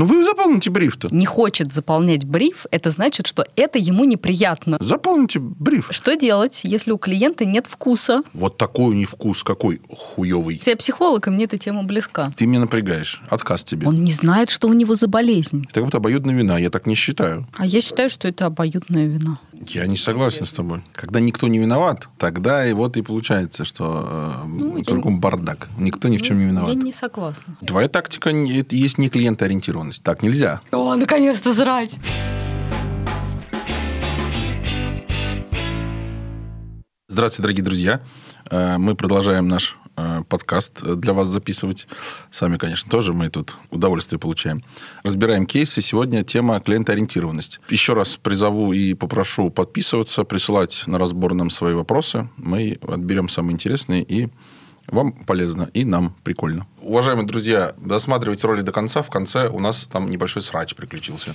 ну вы заполните бриф-то. Не хочет заполнять бриф, это значит, что это ему неприятно. Заполните бриф. Что делать, если у клиента нет вкуса? Вот такой не вкус, какой хуёвый. Я психолог, и мне эта тема близка. Ты меня напрягаешь. Отказ тебе. Он не знает, что у него за болезнь. Это как будто обоюдная вина, я так не считаю. А я считаю, что это обоюдная вина. Я не согласен с тобой. Когда никто не виноват, тогда и вот и получается, что э, Ну, кругом бардак. Никто ни в чем не Ну, виноват. Я не согласна. Твоя тактика не- это есть не клиентоориентированность. Так нельзя. О, наконец-то зрать. Здравствуйте, дорогие друзья. Э, Мы продолжаем наш подкаст э, для вас записывать. Сами, конечно, тоже мы тут удовольствие получаем. Разбираем кейсы. Сегодня тема клиентоориентированность. Еще раз призову и попрошу подписываться, присылать на разбор нам свои вопросы. Мы отберем самые интересные и вам полезно, и нам прикольно. Уважаемые друзья, досматривайте роли до конца. В конце у нас там небольшой срач приключился.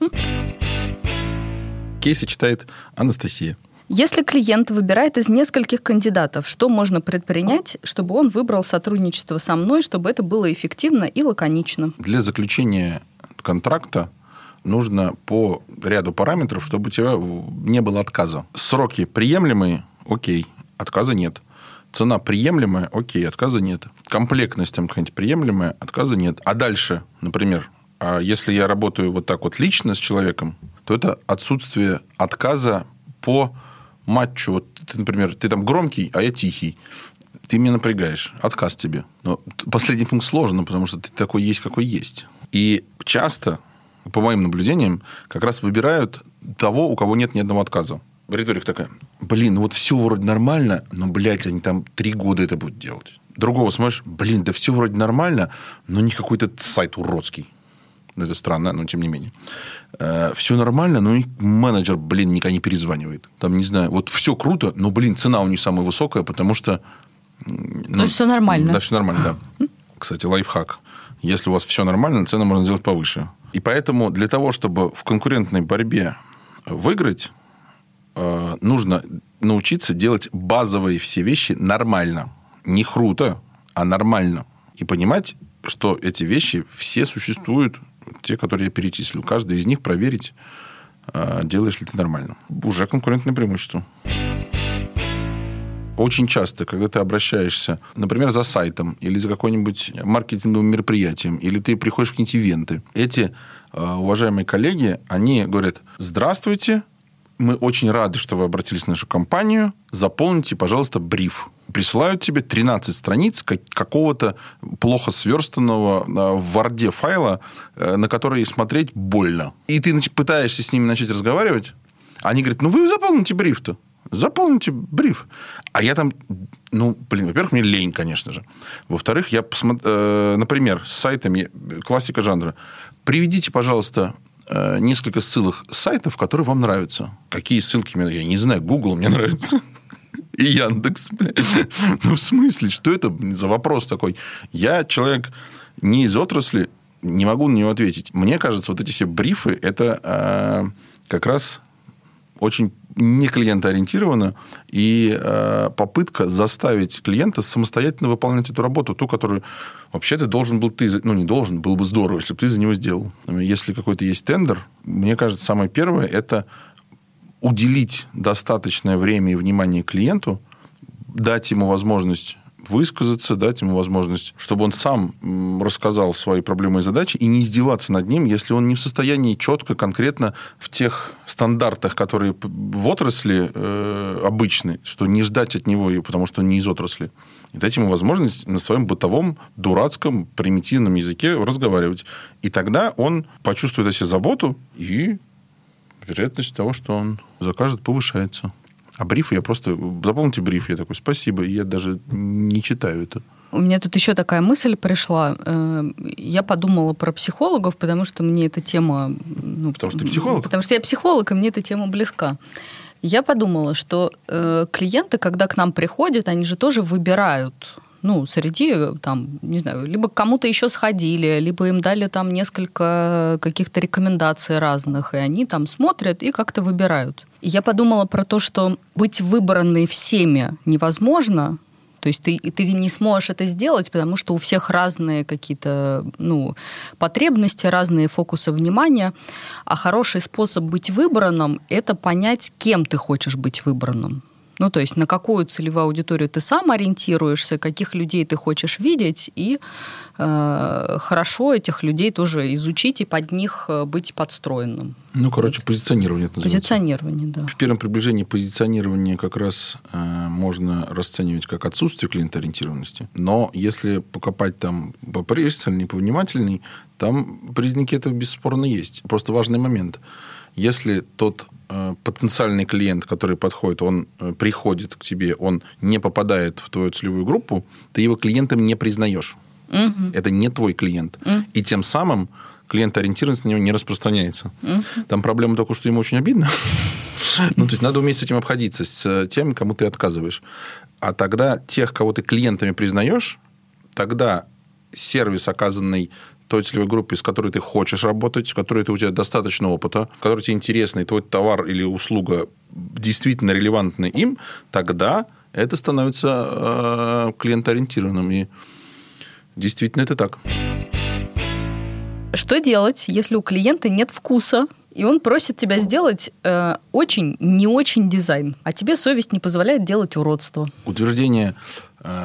Кейсы читает Анастасия. Если клиент выбирает из нескольких кандидатов, что можно предпринять, чтобы он выбрал сотрудничество со мной, чтобы это было эффективно и лаконично? Для заключения контракта нужно по ряду параметров, чтобы у тебя не было отказа. Сроки приемлемые, окей, отказа нет. Цена приемлемая, окей, отказа нет. Комплектность там какая-нибудь приемлемая, отказа нет. А дальше, например, а если я работаю вот так вот лично с человеком, то это отсутствие отказа по матчу. Вот ты, например, ты там громкий, а я тихий. Ты меня напрягаешь. Отказ тебе. Но последний пункт сложно, потому что ты такой есть, какой есть. И часто, по моим наблюдениям, как раз выбирают того, у кого нет ни одного отказа. Риторика такая, блин, ну вот все вроде нормально, но, блядь, они там три года это будут делать. Другого смотришь, блин, да все вроде нормально, но не какой-то сайт уродский. Ну, это странно, но тем не менее. все нормально, но менеджер, блин, никогда не перезванивает. Там, не знаю, вот все круто, но, блин, цена у них самая высокая, потому что... Ну, все нормально. Да, все нормально, да. Кстати, лайфхак. Если у вас все нормально, цены можно сделать повыше. И поэтому для того, чтобы в конкурентной борьбе выиграть, э, нужно научиться делать базовые все вещи нормально. Не круто, а нормально. И понимать, что эти вещи все существуют, те, которые я перечислил. Каждый из них проверить, э, делаешь ли ты нормально. Уже конкурентное преимущество. Очень часто, когда ты обращаешься, например, за сайтом или за какой-нибудь маркетинговым мероприятием, или ты приходишь в какие-нибудь ивенты, эти э, уважаемые коллеги, они говорят, здравствуйте, мы очень рады, что вы обратились в нашу компанию, заполните, пожалуйста, бриф. Присылают тебе 13 страниц какого-то плохо сверстанного э, в Варде файла, э, на который смотреть больно. И ты пытаешься с ними начать разговаривать, они говорят, ну вы заполните бриф-то. Заполните бриф. А я там, ну, блин, во-первых, мне лень, конечно же. Во-вторых, я посмотрю, э, например, с сайтами, классика жанра, приведите, пожалуйста, э, несколько ссылок сайтов, которые вам нравятся. Какие ссылки мне, я не знаю, Google мне нравится. И Яндекс. Ну, в смысле, что это за вопрос такой? Я человек не из отрасли, не могу на него ответить. Мне кажется, вот эти все брифы, это э, как раз очень не клиентоориентировано, и э, попытка заставить клиента самостоятельно выполнять эту работу, ту, которую вообще ты должен был ты, ну, не должен, было бы здорово, если бы ты за него сделал. Если какой-то есть тендер, мне кажется, самое первое – это уделить достаточное время и внимание клиенту, дать ему возможность высказаться, дать ему возможность, чтобы он сам рассказал свои проблемы и задачи, и не издеваться над ним, если он не в состоянии четко, конкретно в тех стандартах, которые в отрасли э, обычны, что не ждать от него, потому что он не из отрасли. И дать ему возможность на своем бытовом, дурацком, примитивном языке разговаривать. И тогда он почувствует о себе заботу, и вероятность того, что он закажет, повышается. А брифы я просто... Запомните бриф. Я такой, спасибо. Я даже не читаю это. У меня тут еще такая мысль пришла. Я подумала про психологов, потому что мне эта тема... Ну, потому что ты психолог? Потому что я психолог, и мне эта тема близка. Я подумала, что э, клиенты, когда к нам приходят, они же тоже выбирают ну, среди, там, не знаю, либо кому-то еще сходили, либо им дали там несколько каких-то рекомендаций разных, и они там смотрят и как-то выбирают. И я подумала про то, что быть выбранной всеми невозможно, То есть ты, ты не сможешь это сделать, потому что у всех разные какие-то ну, потребности, разные фокусы внимания. А хороший способ быть выбранным – это понять, кем ты хочешь быть выбранным. Ну, то есть на какую целевую аудиторию ты сам ориентируешься, каких людей ты хочешь видеть, и э, хорошо этих людей тоже изучить и под них э, быть подстроенным. Ну, короче, позиционирование это называется. Позиционирование, да. В первом приближении позиционирования как раз э, можно расценивать как отсутствие клиентоориентированности. Но если покопать там попристальней, повнимательней, там признаки этого бесспорно есть. Просто важный момент. Если тот потенциальный клиент, который подходит, он э, приходит к тебе, он не попадает в твою целевую группу, ты его клиентом не признаешь. Угу. Это не твой клиент. Угу. И тем самым клиент-ориентированность на него не распространяется. Угу. Там проблема только, что ему очень обидно. Ну, то есть надо уметь с этим обходиться, с э, тем, кому ты отказываешь. А тогда тех, кого ты клиентами признаешь, тогда сервис, оказанный той целевой группе, с которой ты хочешь работать, с которой ты, у тебя достаточно опыта, который тебе интересный, и твой товар или услуга действительно релевантны им, тогда это становится э, клиентоориентированным. И действительно это так. Что делать, если у клиента нет вкуса и он просит тебя сделать э, очень не очень дизайн, а тебе совесть не позволяет делать уродство. Утверждение,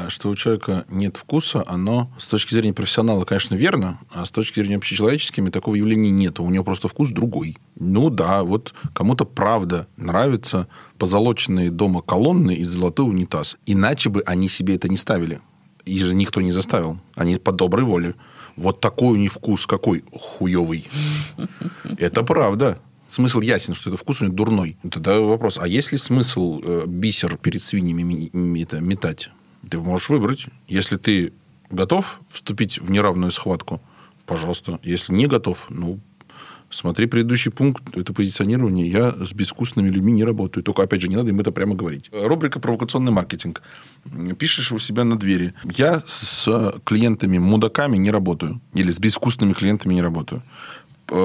что у человека нет вкуса, оно с точки зрения профессионала, конечно, верно, а с точки зрения общечеловеческими такого явления нет. У него просто вкус другой. Ну да, вот кому-то правда нравятся позолоченные дома колонны и золотой унитаз. Иначе бы они себе это не ставили. И же никто не заставил. Они по доброй воле вот такой у них вкус какой хуевый. Это правда. Смысл ясен, что это вкус у них дурной. Тогда вопрос, а есть ли смысл э, бисер перед свиньями метать? Ты можешь выбрать. Если ты готов вступить в неравную схватку, пожалуйста. Если не готов, ну, Смотри предыдущий пункт, это позиционирование. Я с безвкусными людьми не работаю. Только, опять же, не надо им это прямо говорить. Рубрика «Провокационный маркетинг». Пишешь у себя на двери. Я с клиентами-мудаками не работаю. Или с безвкусными клиентами не работаю.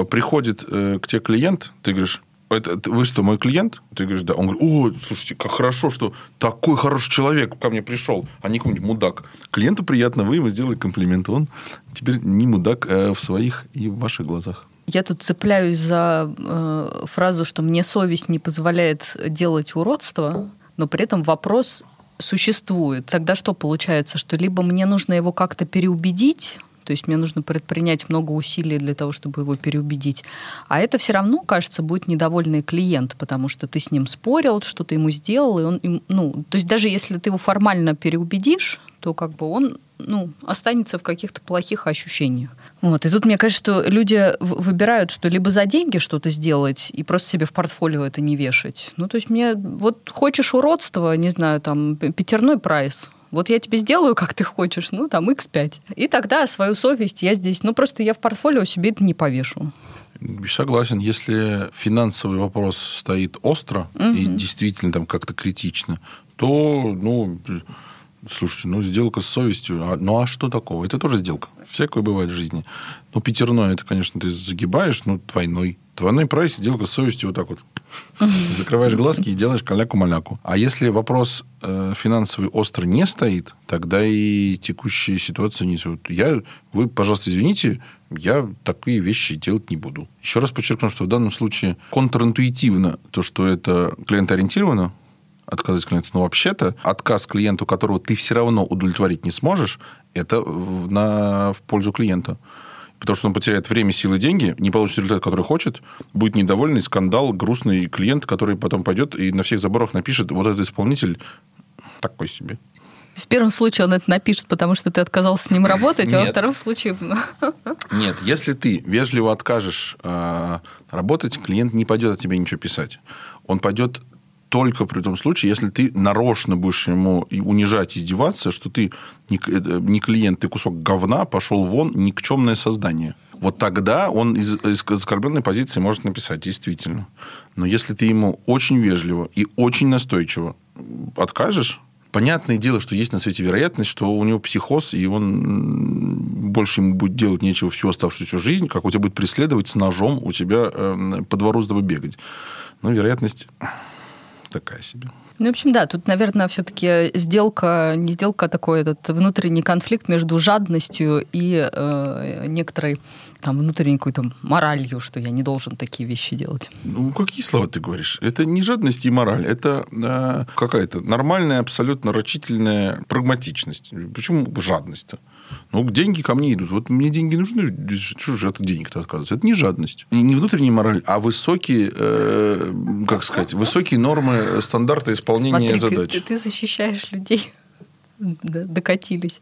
Приходит э, к тебе клиент, ты говоришь, это, вы что, мой клиент? Ты говоришь, да. Он говорит, о, слушайте, как хорошо, что такой хороший человек ко мне пришел, а не какой-нибудь мудак. Клиенту приятно, вы ему сделали комплимент. Он теперь не мудак а в своих и в ваших глазах. Я тут цепляюсь за э, фразу, что мне совесть не позволяет делать уродство, но при этом вопрос существует. Тогда что получается, что либо мне нужно его как-то переубедить, то есть мне нужно предпринять много усилий для того, чтобы его переубедить. А это все равно, кажется, будет недовольный клиент, потому что ты с ним спорил, что ты ему сделал, и он, ну, то есть даже если ты его формально переубедишь, то как бы он ну, останется в каких-то плохих ощущениях. Вот. И тут мне кажется, что люди выбирают, что либо за деньги что-то сделать и просто себе в портфолио это не вешать. Ну, то есть мне вот хочешь уродства, не знаю, там, пятерной прайс, вот я тебе сделаю, как ты хочешь, ну, там, x5. И тогда свою совесть я здесь, ну, просто я в портфолио себе это не повешу. Согласен. Если финансовый вопрос стоит остро угу. и действительно там как-то критично, то, ну, Слушайте, ну, сделка с совестью. А, ну, а что такого? Это тоже сделка. Всякое бывает в жизни. Ну, пятерной, это, конечно, ты загибаешь, ну, двойной. Двойной прайс, сделка с совестью вот так вот. Закрываешь глазки и делаешь каляку-маляку. А если вопрос э, финансовый остро не стоит, тогда и текущая ситуация не... Я, вы, пожалуйста, извините, я такие вещи делать не буду. Еще раз подчеркну, что в данном случае контринтуитивно то, что это клиентоориентировано, отказать клиенту. Но вообще-то отказ клиенту, которого ты все равно удовлетворить не сможешь, это на, в пользу клиента. Потому что он потеряет время, силы, деньги, не получит результат, который хочет, будет недовольный, скандал, грустный клиент, который потом пойдет и на всех заборах напишет, вот этот исполнитель такой себе. В первом случае он это напишет, потому что ты отказался с ним работать, а во втором случае... Нет, если ты вежливо откажешь э, работать, клиент не пойдет от тебя ничего писать. Он пойдет только при том случае, если ты нарочно будешь ему унижать, издеваться, что ты не, клиент, ты кусок говна, пошел вон, никчемное создание. Вот тогда он из, из оскорбленной позиции может написать, действительно. Но если ты ему очень вежливо и очень настойчиво откажешь, понятное дело, что есть на свете вероятность, что у него психоз, и он больше ему будет делать нечего всю оставшуюся жизнь, как у тебя будет преследовать с ножом, у тебя э, по двору с тобой бегать. Но вероятность такая себе. Ну, в общем, да, тут, наверное, все-таки сделка, не сделка, а такой этот внутренний конфликт между жадностью и э, некоторой там внутренней какой-то моралью, что я не должен такие вещи делать. Ну, какие слова ты говоришь? Это не жадность и мораль, это э, какая-то нормальная, абсолютно рачительная прагматичность. Почему жадность-то? Ну, деньги ко мне идут. Вот мне деньги нужны. Что же от денег-то отказываться? Это не жадность. Не внутренняя мораль, а высокие, э, как сказать, высокие нормы стандарта исполнения Смотри, задач. Ты, ты защищаешь людей. Докатились.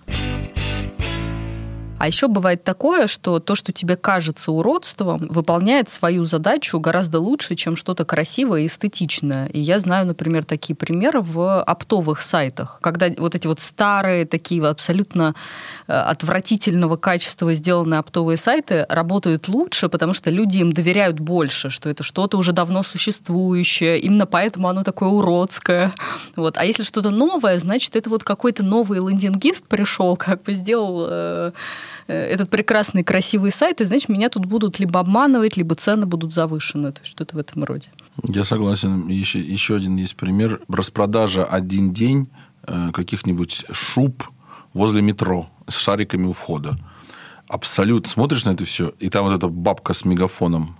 А еще бывает такое, что то, что тебе кажется уродством, выполняет свою задачу гораздо лучше, чем что-то красивое и эстетичное. И я знаю, например, такие примеры в оптовых сайтах, когда вот эти вот старые, такие абсолютно э, отвратительного качества сделанные оптовые сайты работают лучше, потому что люди им доверяют больше, что это что-то уже давно существующее, именно поэтому оно такое уродское. Вот. А если что-то новое, значит, это вот какой-то новый лендингист пришел, как бы сделал э, этот прекрасный красивый сайт, и, значит, меня тут будут либо обманывать, либо цены будут завышены. То есть что-то в этом роде. Я согласен. Еще, еще один есть пример. Распродажа один день э, каких-нибудь шуб возле метро с шариками у входа. Абсолютно. Смотришь на это все, и там вот эта бабка с мегафоном.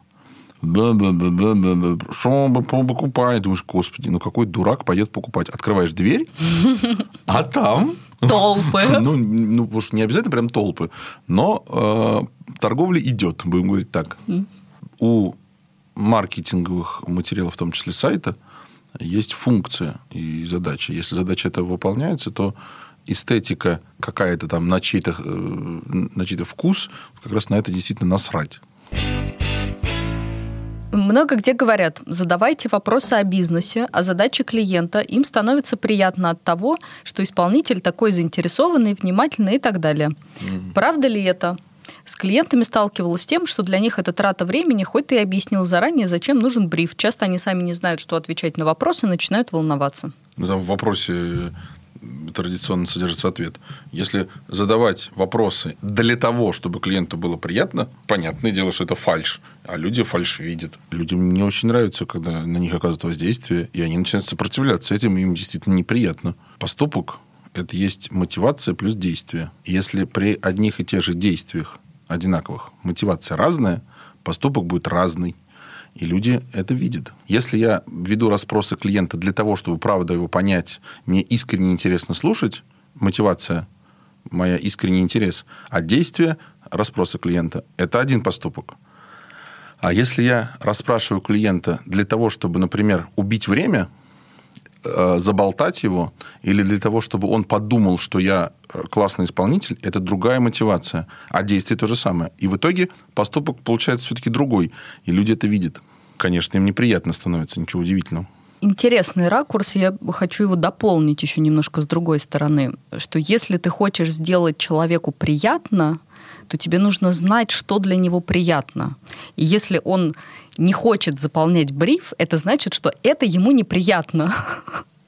Да. Что он покупает? Думаешь, господи, ну какой дурак пойдет покупать? Открываешь дверь, а там Толпы. Ну, ну, потому что не обязательно прям толпы, но э, торговля идет, будем говорить так. У маркетинговых материалов, в том числе сайта, есть функция и задача. Если задача эта выполняется, то эстетика какая-то там на чей-то, э, на чей-то вкус, как раз на это действительно насрать. Много где говорят, задавайте вопросы о бизнесе, о задаче клиента. Им становится приятно от того, что исполнитель такой заинтересованный, внимательный и так далее. Mm-hmm. Правда ли это? С клиентами сталкивалась с тем, что для них это трата времени, хоть ты и объяснил заранее, зачем нужен бриф. Часто они сами не знают, что отвечать на вопросы, начинают волноваться. Ну, там в вопросе традиционно содержится ответ. Если задавать вопросы для того, чтобы клиенту было приятно, понятное дело, что это фальш. А люди фальш видят. Людям не очень нравится, когда на них оказывает воздействие, и они начинают сопротивляться этим, им действительно неприятно. Поступок – это есть мотивация плюс действие. если при одних и тех же действиях одинаковых мотивация разная, поступок будет разный. И люди это видят. Если я веду расспросы клиента для того, чтобы правда его понять, мне искренне интересно слушать, мотивация моя искренний интерес, а действие расспроса клиента – это один поступок. А если я расспрашиваю клиента для того, чтобы, например, убить время, заболтать его, или для того, чтобы он подумал, что я э, классный исполнитель, это другая мотивация. А действие то же самое. И в итоге поступок получается все-таки другой. И люди это видят. Конечно, им неприятно становится, ничего удивительного интересный ракурс, я хочу его дополнить еще немножко с другой стороны, что если ты хочешь сделать человеку приятно, то тебе нужно знать, что для него приятно. И если он не хочет заполнять бриф, это значит, что это ему неприятно.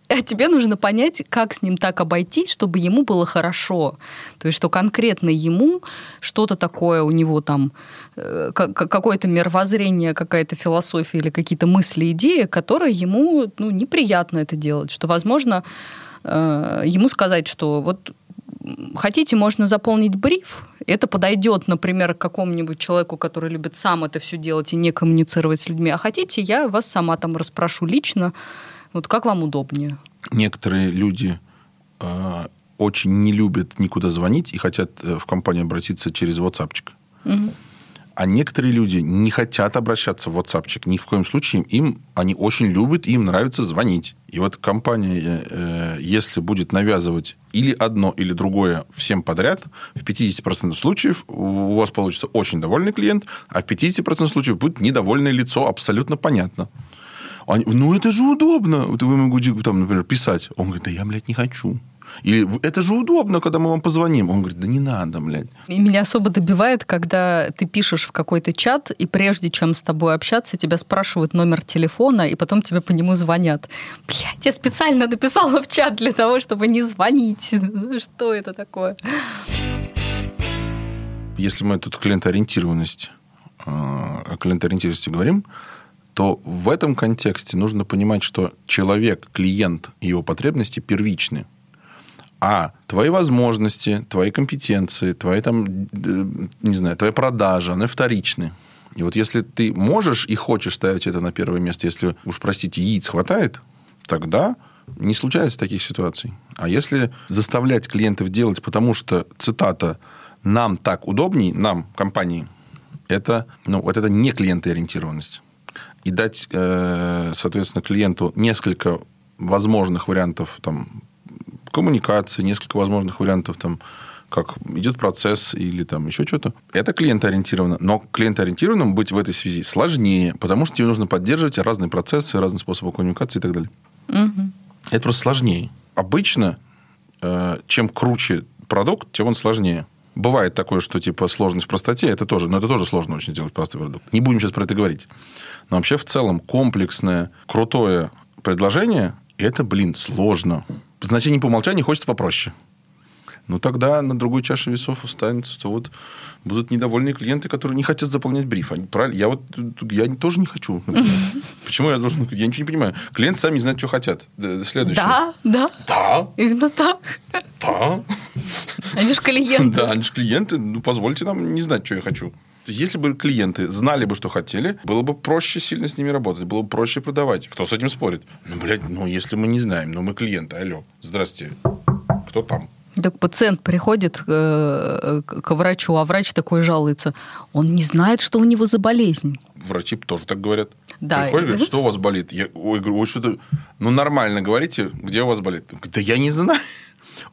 А тебе нужно понять, как с ним так обойтись, чтобы ему было хорошо. То есть, что конкретно ему что-то такое у него там, э, какое-то мировоззрение, какая-то философия или какие-то мысли, идеи, которые ему ну, неприятно это делать. Что, возможно, э, ему сказать, что вот хотите, можно заполнить бриф. Это подойдет, например, к какому-нибудь человеку, который любит сам это все делать и не коммуницировать с людьми. А хотите, я вас сама там расспрошу лично, вот как вам удобнее? Некоторые люди э, очень не любят никуда звонить и хотят э, в компанию обратиться через WhatsApp. Угу. А некоторые люди не хотят обращаться в WhatsApp. Ни в коем случае им они очень любят, им нравится звонить. И вот компания, э, если будет навязывать или одно, или другое всем подряд, в 50% случаев у вас получится очень довольный клиент, а в 50% случаев будет недовольное лицо, абсолютно понятно. Они, ну, это же удобно. Вот вы могу, там, например, писать. Он говорит, да я, блядь, не хочу. Или это же удобно, когда мы вам позвоним. Он говорит, да не надо, блядь. Меня особо добивает, когда ты пишешь в какой-то чат, и прежде чем с тобой общаться, тебя спрашивают номер телефона, и потом тебе по нему звонят. Блядь, я специально написала в чат для того, чтобы не звонить. Что это такое? Если мы тут клиентоориентированность о клиентоориентированности говорим, то в этом контексте нужно понимать, что человек, клиент и его потребности первичны. А твои возможности, твои компетенции, твои там, не знаю, твоя продажа, они вторичны. И вот если ты можешь и хочешь ставить это на первое место, если, уж простите, яиц хватает, тогда не случается таких ситуаций. А если заставлять клиентов делать, потому что, цитата, нам так удобней, нам, компании, это, ну, вот это не клиентоориентированность. И дать, э, соответственно, клиенту несколько возможных вариантов там, коммуникации, несколько возможных вариантов там, как идет процесс или там еще что-то. Это клиентоориентировано. Но клиентоориентированным быть в этой связи сложнее, потому что тебе нужно поддерживать разные процессы, разные способы коммуникации и так далее. Угу. Это просто сложнее. Обычно, э, чем круче продукт, тем он сложнее. Бывает такое, что типа сложность в простоте, это тоже, но это тоже сложно очень сделать простой продукт. Не будем сейчас про это говорить. Но вообще в целом комплексное, крутое предложение, это, блин, сложно. Значение по умолчанию хочется попроще. Ну, тогда на другой чаше весов останется, что вот будут недовольные клиенты, которые не хотят заполнять бриф. Они, правильно? Я вот я тоже не хочу. Почему я должен... Я ничего не понимаю. Клиенты сами не знают, что хотят. Следующее. Да, да. Да. Именно так. Да. Они же клиенты. Да, они же клиенты. Ну, позвольте нам не знать, что я хочу. Если бы клиенты знали бы, что хотели, было бы проще сильно с ними работать, было бы проще продавать. Кто с этим спорит? Ну, блядь, ну, если мы не знаем, ну, мы клиенты, алло, здрасте, кто там? Так пациент приходит э, к врачу, а врач такой жалуется. Он не знает, что у него за болезнь. Врачи тоже так говорят. Да. Приходишь, говорит, что у вас болит? Я, ой, говорю, ой, что-то... Ну, нормально говорите, где у вас болит? Да я не знаю.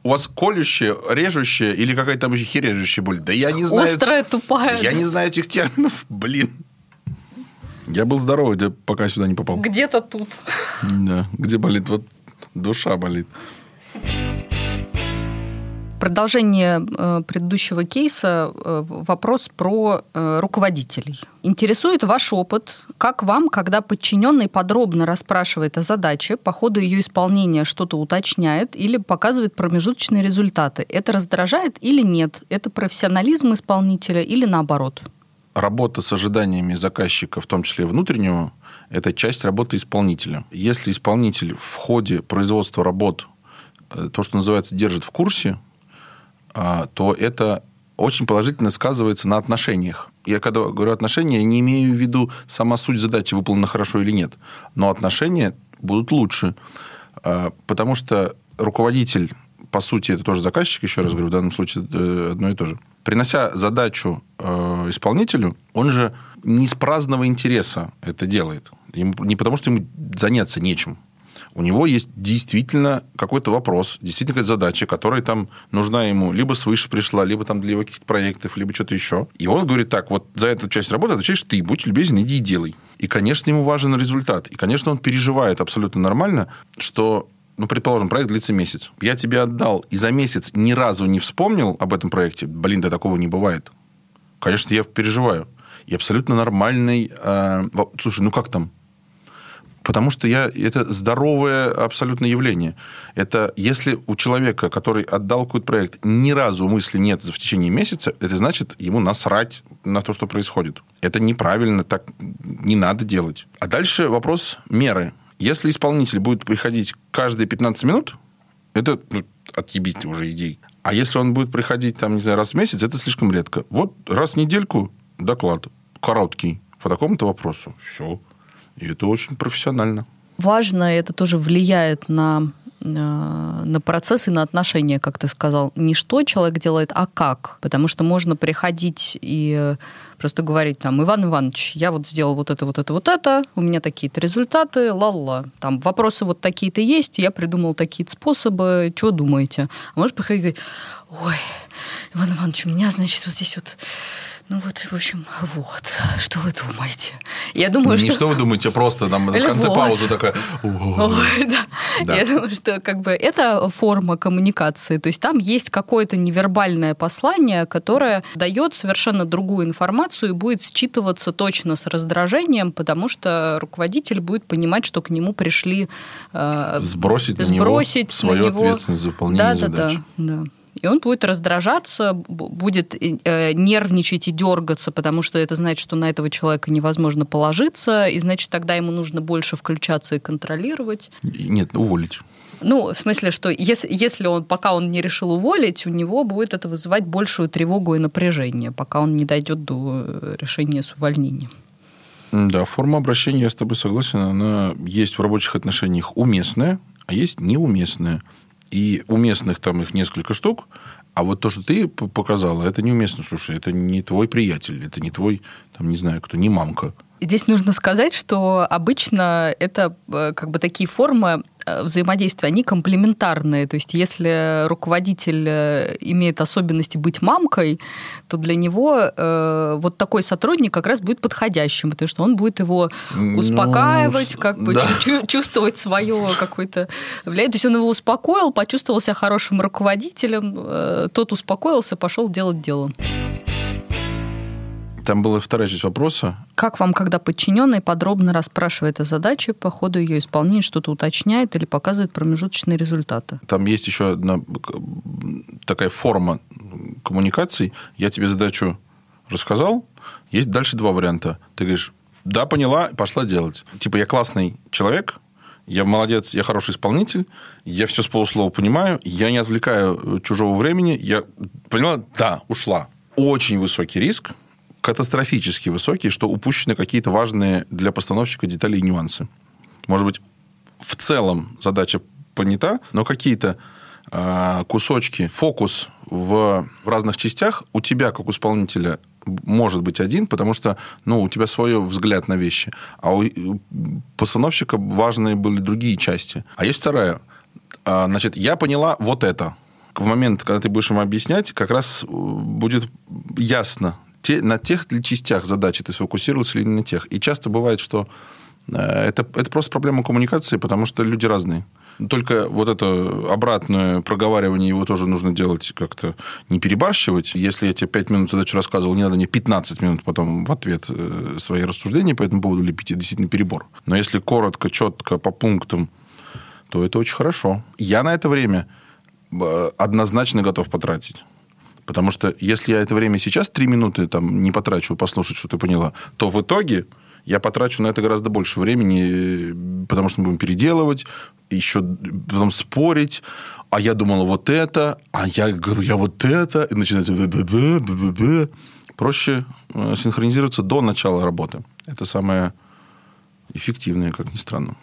У вас колющая, режущая или какая-то там еще хережущая боль? Да я не знаю. Острая, тупая. Я не знаю этих терминов. Блин. Я был здоровый, пока сюда не попал. Где-то тут. Да, где болит? Вот душа болит. Продолжение э, предыдущего кейса э, вопрос про э, руководителей. Интересует ваш опыт, как вам, когда подчиненный подробно расспрашивает о задаче, по ходу ее исполнения что-то уточняет или показывает промежуточные результаты. Это раздражает или нет? Это профессионализм исполнителя или наоборот? Работа с ожиданиями заказчика, в том числе внутреннего, это часть работы исполнителя. Если исполнитель в ходе производства работ то, что называется, держит в курсе, то это очень положительно сказывается на отношениях. Я когда говорю отношения, я не имею в виду сама суть задачи, выполнена хорошо или нет. Но отношения будут лучше. А, потому что руководитель, по сути, это тоже заказчик, еще раз говорю, в данном случае э, одно и то же. Принося задачу э, исполнителю, он же не с праздного интереса это делает. Не потому, что ему заняться нечем у него есть действительно какой-то вопрос, действительно какая-то задача, которая там нужна ему, либо свыше пришла, либо там для его каких-то проектов, либо что-то еще. И он говорит, так, вот за эту часть работы отвечаешь ты, будь любезен, иди и делай. И, конечно, ему важен результат. И, конечно, он переживает абсолютно нормально, что ну, предположим, проект длится месяц. Я тебе отдал и за месяц ни разу не вспомнил об этом проекте. Блин, да такого не бывает. Конечно, я переживаю. И абсолютно нормальный... Э, слушай, ну как там? Потому что я, это здоровое абсолютно явление. Это если у человека, который отдал какой-то проект, ни разу мысли нет в течение месяца, это значит, ему насрать на то, что происходит. Это неправильно, так не надо делать. А дальше вопрос меры. Если исполнитель будет приходить каждые 15 минут, это ну, отъебись уже идей. А если он будет приходить, там, не знаю, раз в месяц, это слишком редко. Вот раз в недельку доклад короткий по такому-то вопросу. Все. И это очень профессионально. Важно, это тоже влияет на э, на процесс и на отношения, как ты сказал. Не что человек делает, а как. Потому что можно приходить и просто говорить там, Иван Иванович, я вот сделал вот это, вот это, вот это, у меня такие-то результаты, ла-ла. Там вопросы вот такие-то есть, я придумал такие-то способы, что думаете? А можешь приходить и говорить, ой, Иван Иванович, у меня, значит, вот здесь вот ну вот, в общем, вот, что вы думаете? Я думаю, не что... что вы думаете, просто там в конце вот. паузы такая... Ой, да. да. Я думаю, что как бы это форма коммуникации. То есть там есть какое-то невербальное послание, которое дает совершенно другую информацию и будет считываться точно с раздражением, потому что руководитель будет понимать, что к нему пришли... Э, сбросить, сбросить на него свою на него... ответственность за выполнение да, задач. Да, да, да. И он будет раздражаться, будет э, нервничать и дергаться, потому что это значит, что на этого человека невозможно положиться, и значит, тогда ему нужно больше включаться и контролировать. Нет, уволить. Ну, в смысле, что если, если он, пока он не решил уволить, у него будет это вызывать большую тревогу и напряжение, пока он не дойдет до э, решения с увольнением. Да, форма обращения, я с тобой согласен, она есть в рабочих отношениях уместная, а есть неуместная. И уместных там их несколько штук, а вот то, что ты показала, это неуместно. Слушай, это не твой приятель, это не твой, там, не знаю кто, не мамка. Здесь нужно сказать, что обычно это э, как бы такие формы взаимодействия, они комплементарные. То есть, если руководитель э, имеет особенности быть мамкой, то для него э, вот такой сотрудник как раз будет подходящим, потому что он будет его ну, успокаивать, ну, как бы да. чувствовать свое какое-то влияние. То есть, он его успокоил, почувствовал себя хорошим руководителем, э, тот успокоился, пошел делать дело. Там была вторая часть вопроса. Как вам, когда подчиненный подробно расспрашивает о задаче, по ходу ее исполнения что-то уточняет или показывает промежуточные результаты? Там есть еще одна такая форма коммуникаций. Я тебе задачу рассказал, есть дальше два варианта. Ты говоришь, да, поняла, пошла делать. Типа, я классный человек, я молодец, я хороший исполнитель, я все с полуслова понимаю, я не отвлекаю чужого времени, я поняла, да, ушла. Очень высокий риск, катастрофически высокий, что упущены какие-то важные для постановщика детали и нюансы. Может быть, в целом задача понята, но какие-то э, кусочки, фокус в, в разных частях у тебя, как у исполнителя, может быть один, потому что ну, у тебя свой взгляд на вещи. А у постановщика важные были другие части. А есть вторая. А, значит, я поняла вот это. В момент, когда ты будешь им объяснять, как раз будет ясно те, на тех ли частях задачи ты сфокусировался или на тех. И часто бывает, что э, это, это просто проблема коммуникации, потому что люди разные. Только вот это обратное проговаривание его тоже нужно делать как-то не перебарщивать. Если я тебе 5 минут задачу рассказывал, не надо мне 15 минут потом в ответ э, свои рассуждения по этому поводу лепить. Это действительно перебор. Но если коротко, четко, по пунктам, то это очень хорошо. Я на это время э, однозначно готов потратить. Потому что если я это время сейчас три минуты там, не потрачу послушать, что ты поняла, то в итоге я потрачу на это гораздо больше времени, потому что мы будем переделывать, еще потом спорить. А я думала вот это, а я говорю, я вот это. И начинается б -б -б, б -б -б. Проще э, синхронизироваться до начала работы. Это самое эффективное, как ни странно.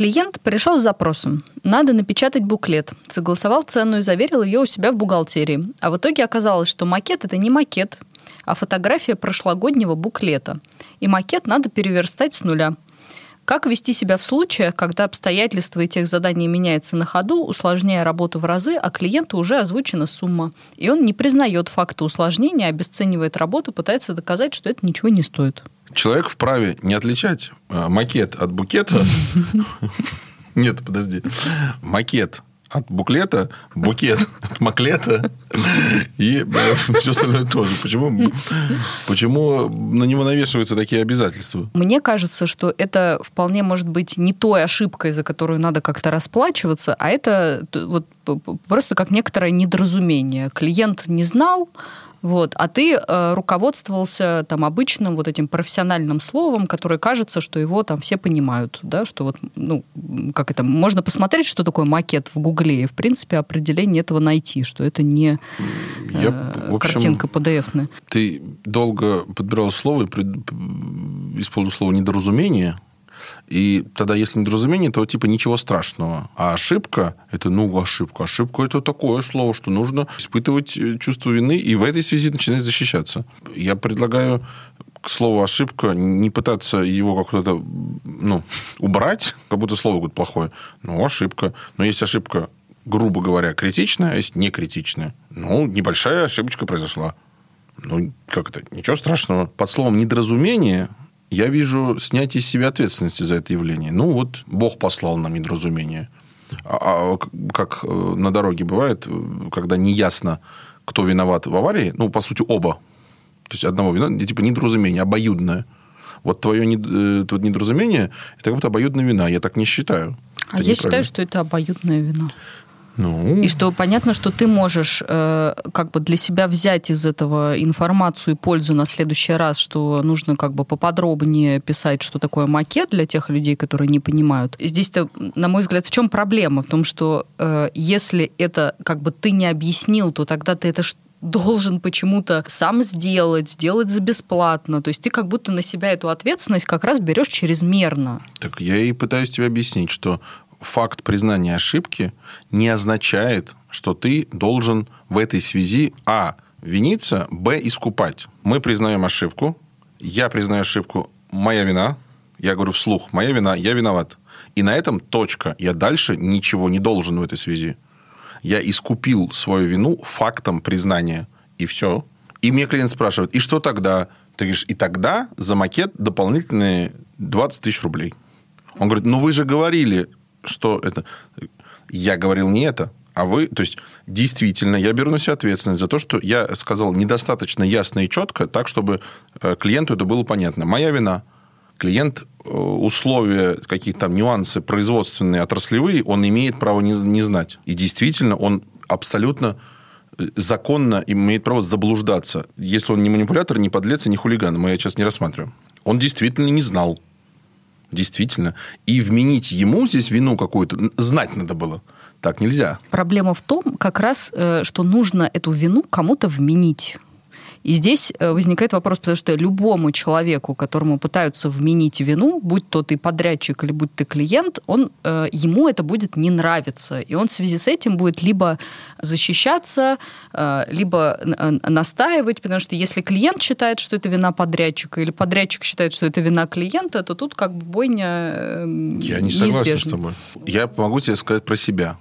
Клиент пришел с запросом. Надо напечатать буклет. Согласовал цену и заверил ее у себя в бухгалтерии. А в итоге оказалось, что макет – это не макет, а фотография прошлогоднего буклета. И макет надо переверстать с нуля. Как вести себя в случаях, когда обстоятельства и тех заданий меняются на ходу, усложняя работу в разы, а клиенту уже озвучена сумма. И он не признает факта усложнения, обесценивает работу, пытается доказать, что это ничего не стоит. Человек вправе не отличать э, макет от букета. Нет, подожди. Макет от буклета, букет от маклета и э, все остальное тоже. Почему, почему на него навешиваются такие обязательства? Мне кажется, что это вполне может быть не той ошибкой, за которую надо как-то расплачиваться, а это вот просто как некоторое недоразумение. Клиент не знал, вот. А ты э, руководствовался там обычным вот этим профессиональным словом, которое кажется, что его там все понимают, да, что вот, ну, как это, можно посмотреть, что такое макет в Гугле, и, в принципе, определение этого найти, что это не Я, в общем, картинка PDF-ная. Ты долго подбирал слово использовал слово «недоразумение», и тогда, если недоразумение, то типа ничего страшного. А ошибка – это, ну, ошибка. Ошибка – это такое слово, что нужно испытывать э, чувство вины и в этой связи начинать защищаться. Я предлагаю к слову ошибка, не пытаться его как-то ну, убрать, как будто слово будет плохое. Ну, ошибка. Но есть ошибка, грубо говоря, критичная, а есть не критичная. Ну, небольшая ошибочка произошла. Ну, как это? Ничего страшного. Под словом недоразумение я вижу снятие из себя ответственности за это явление. Ну, вот Бог послал нам недоразумение. А, а как э, на дороге бывает, когда неясно, кто виноват в аварии, ну, по сути, оба. То есть, одного вина, типа недоразумение, обоюдное. Вот твое э, недоразумение, это как будто обоюдная вина. Я так не считаю. А я считаю, что это обоюдная вина. Ну, И что понятно, что ты можешь э, как бы для себя взять из этого информацию и пользу на следующий раз, что нужно как бы поподробнее писать, что такое макет для тех людей, которые не понимают. Здесь-то, на мой взгляд, в чем проблема? В том, что э, если это как бы ты не объяснил, то тогда ты это должен почему-то сам сделать, сделать за бесплатно. То есть ты как будто на себя эту ответственность как раз берешь чрезмерно. Так я и пытаюсь тебе объяснить, что факт признания ошибки не означает, что ты должен в этой связи а. виниться, б. искупать. Мы признаем ошибку, я признаю ошибку, моя вина, я говорю вслух, моя вина, я виноват. И на этом точка. Я дальше ничего не должен в этой связи. Я искупил свою вину фактом признания. И все. И мне клиент спрашивает, и что тогда? Ты говоришь, и тогда за макет дополнительные 20 тысяч рублей. Он говорит, ну вы же говорили, что это... Я говорил не это, а вы... То есть, действительно, я беру на себя ответственность за то, что я сказал недостаточно ясно и четко, так, чтобы э, клиенту это было понятно. Моя вина. Клиент э, условия, какие-то там нюансы производственные, отраслевые, он имеет право не, не знать. И действительно, он абсолютно э, законно имеет право заблуждаться. Если он не манипулятор, не подлец и не хулиган, мы сейчас не рассматриваем. Он действительно не знал. Действительно. И вменить ему здесь вину какую-то знать надо было. Так нельзя. Проблема в том, как раз, э, что нужно эту вину кому-то вменить. И здесь э, возникает вопрос, потому что любому человеку, которому пытаются вменить вину, будь то ты подрядчик или будь ты клиент, он, э, ему это будет не нравиться. И он в связи с этим будет либо защищаться, э, либо настаивать, потому что если клиент считает, что это вина подрядчика, или подрядчик считает, что это вина клиента, то тут как бы бойня э, Я не согласен неизбежна. с тобой. Я могу тебе сказать про себя.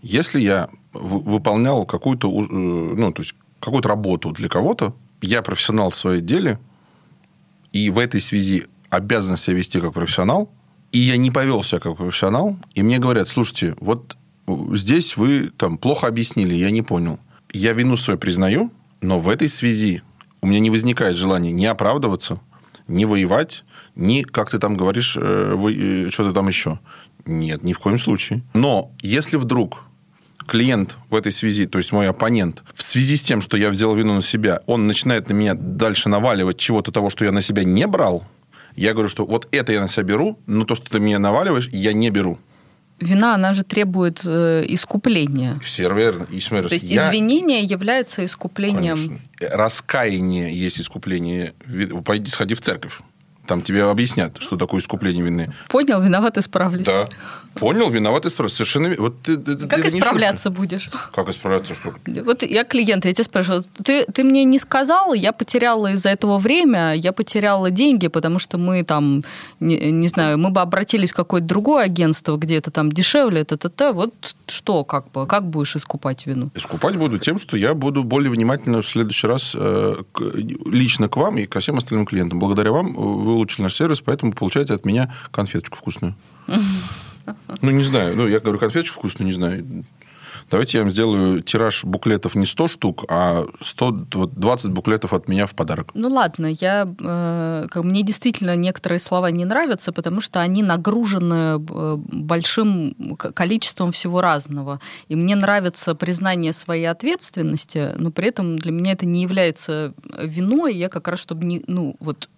Если я выполнял какую-то, ну, то есть какую-то работу для кого-то, я профессионал в своем деле, и в этой связи обязан себя вести как профессионал, и я не повел себя как профессионал, и мне говорят, слушайте, вот здесь вы там плохо объяснили, я не понял. Я вину свою признаю, но в этой связи у меня не возникает желания не оправдываться, не воевать, ни, как ты там говоришь, э, вы- э, что-то там еще. Нет, ни в коем случае. Но если вдруг клиент в этой связи, то есть мой оппонент, в связи с тем, что я взял вину на себя, он начинает на меня дальше наваливать чего-то того, что я на себя не брал, я говорю, что вот это я на себя беру, но то, что ты мне наваливаешь, я не беру. Вина, она же требует э, искупления. Все верно. И смотри, То есть я- извинение является искуплением. Конечно. Раскаяние есть искупление. Пойди, сходи в церковь. Там тебе объяснят, что такое искупление вины. Понял, виноват, исправлюсь. Да. Понял, виноват и строй. Совершенно. Вот ты, ты- ты- Как это не исправляться будешь? Как исправляться? Что? Вот я клиент, я тебя спрашиваю, ты, ты мне не сказал, я потеряла из-за этого время, я потеряла деньги, потому что мы там, не, не знаю, мы бы обратились в какое-то другое агентство, где это там дешевле, т-т-т. Вот что, как бы, как будешь искупать вину? Искупать буду тем, что я буду более внимательно в следующий раз э, лично к вам и ко всем остальным клиентам. Благодаря вам э, вы улучшили наш сервис, поэтому получаете от меня конфеточку вкусную. Ну, не знаю. Ну, я говорю, конфеточку вкусную, не знаю. Давайте я вам сделаю тираж буклетов не 100 штук, а 100, вот 20 буклетов от меня в подарок. Ну ладно, я, э, как, мне действительно некоторые слова не нравятся, потому что они нагружены э, большим количеством всего разного. И мне нравится признание своей ответственности, но при этом для меня это не является виной. Я как раз, чтобы не, ну вот,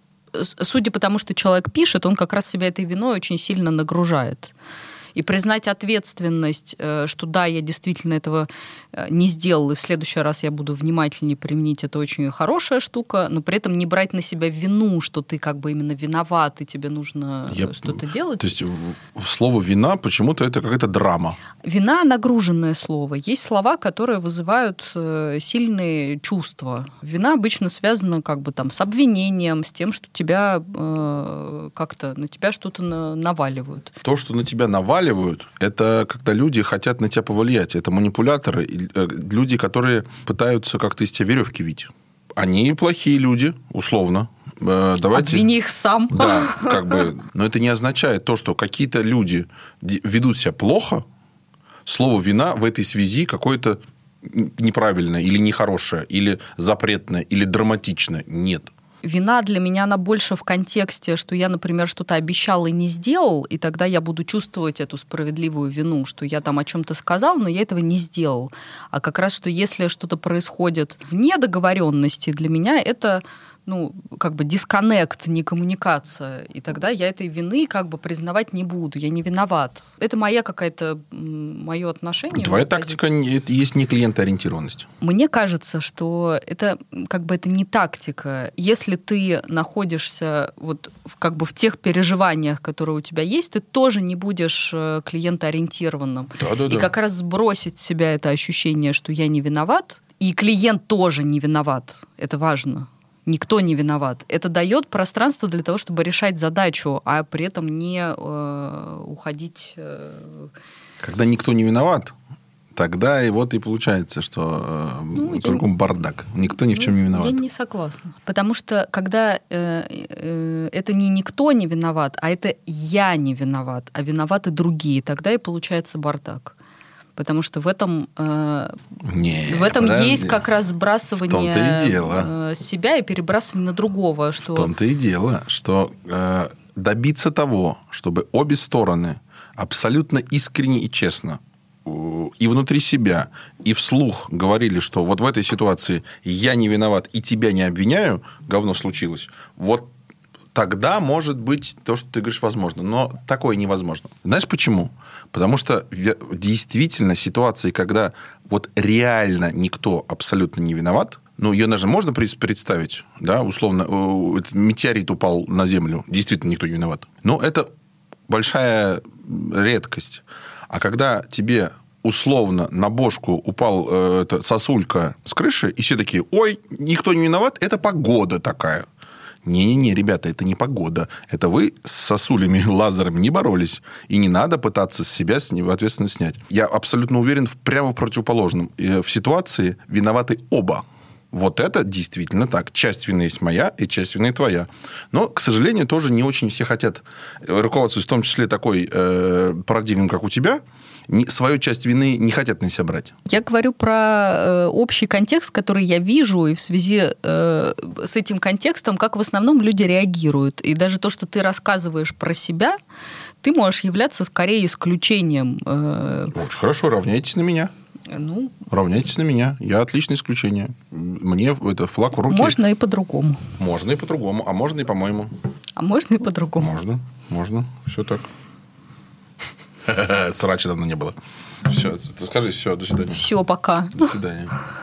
судя по тому, что человек пишет, он как раз себя этой виной очень сильно нагружает. И признать ответственность, э, что да, я действительно этого э, не сделал, и в следующий раз я буду внимательнее применить, это очень хорошая штука, но при этом не брать на себя вину, что ты как бы именно виноват, и тебе нужно Я- что-то делать. То есть слово «вина» почему-то это какая-то драма. Вина нагруженное слово. Есть слова, которые вызывают э, сильные чувства. Вина обычно связана как бы там с обвинением, с тем, что тебя э, как-то на тебя что-то на- наваливают. То, что на тебя наваливают, это когда люди хотят на тебя повлиять. Это манипуляторы, э, люди, которые пытаются как-то из тебя веревки вить. Они плохие люди, условно. Э, Давайте... Обвини их сам. Да, как бы, но это не означает то, что какие-то люди ди- ведут себя плохо. Слово вина в этой связи какое-то неправильное или нехорошее, или запретное, или драматичное. Нет. Вина для меня, она больше в контексте, что я, например, что-то обещал и не сделал, и тогда я буду чувствовать эту справедливую вину, что я там о чем-то сказал, но я этого не сделал. А как раз, что если что-то происходит вне договоренности, для меня это ну, как бы дисконнект, не коммуникация. И тогда я этой вины как бы признавать не буду. Я не виноват. Это моя какая-то, мое отношение. Твоя тактика это есть не клиентоориентированность. Мне кажется, что это как бы это не тактика. Если ты находишься вот в, как бы в тех переживаниях, которые у тебя есть, ты тоже не будешь э, клиентоориентированным. Да, да, и да. как раз сбросить с себя это ощущение, что я не виноват, и клиент тоже не виноват. Это важно никто не виноват. Это дает пространство для того, чтобы решать задачу, а при этом не э, уходить. Э... Когда никто не виноват, тогда и вот и получается, что э, ну, кругом я... бардак. Никто ни в чем не виноват. Я не согласна. Потому что когда э, э, это не никто не виноват, а это я не виноват, а виноваты другие, тогда и получается бардак потому что в этом, э, Не, в этом есть как раз сбрасывание и дело. Э, себя и перебрасывание на другого. Что... В том-то и дело, что э, добиться того, чтобы обе стороны абсолютно искренне и честно и внутри себя, и вслух говорили, что вот в этой ситуации я не виноват и тебя не обвиняю, говно случилось. Вот тогда может быть то, что ты говоришь, возможно. Но такое невозможно. Знаешь почему? Потому что действительно ситуации, когда вот реально никто абсолютно не виноват, ну, ее даже можно представить, да, условно, метеорит упал на Землю, действительно никто не виноват. Но это большая редкость. А когда тебе условно на бошку упал э, эта сосулька с крыши, и все такие, ой, никто не виноват, это погода такая. Не-не-не, ребята, это не погода. Это вы с сосулями, лазерами не боролись. И не надо пытаться с себя с него ответственность снять. Я абсолютно уверен в, прямо в противоположном. В ситуации виноваты оба. Вот это действительно так. Часть вины есть моя, и часть вины твоя. Но, к сожалению, тоже не очень все хотят руководствоваться, в том числе такой э, парадигмой, как у тебя, не, свою часть вины не хотят на себя брать. Я говорю про э, общий контекст, который я вижу, и в связи э, с этим контекстом, как в основном люди реагируют. И даже то, что ты рассказываешь про себя, ты можешь являться скорее исключением. Э... Очень хорошо, равняйтесь на меня. Ну, Равняйтесь на меня. Я отличное исключение. Мне это флаг в руки. Можно и по-другому. Можно и по-другому, а можно и по-моему. А можно и по-другому. Можно, можно. Все так. Срача давно не было. Все, скажи, все, до свидания. Все, пока. До свидания.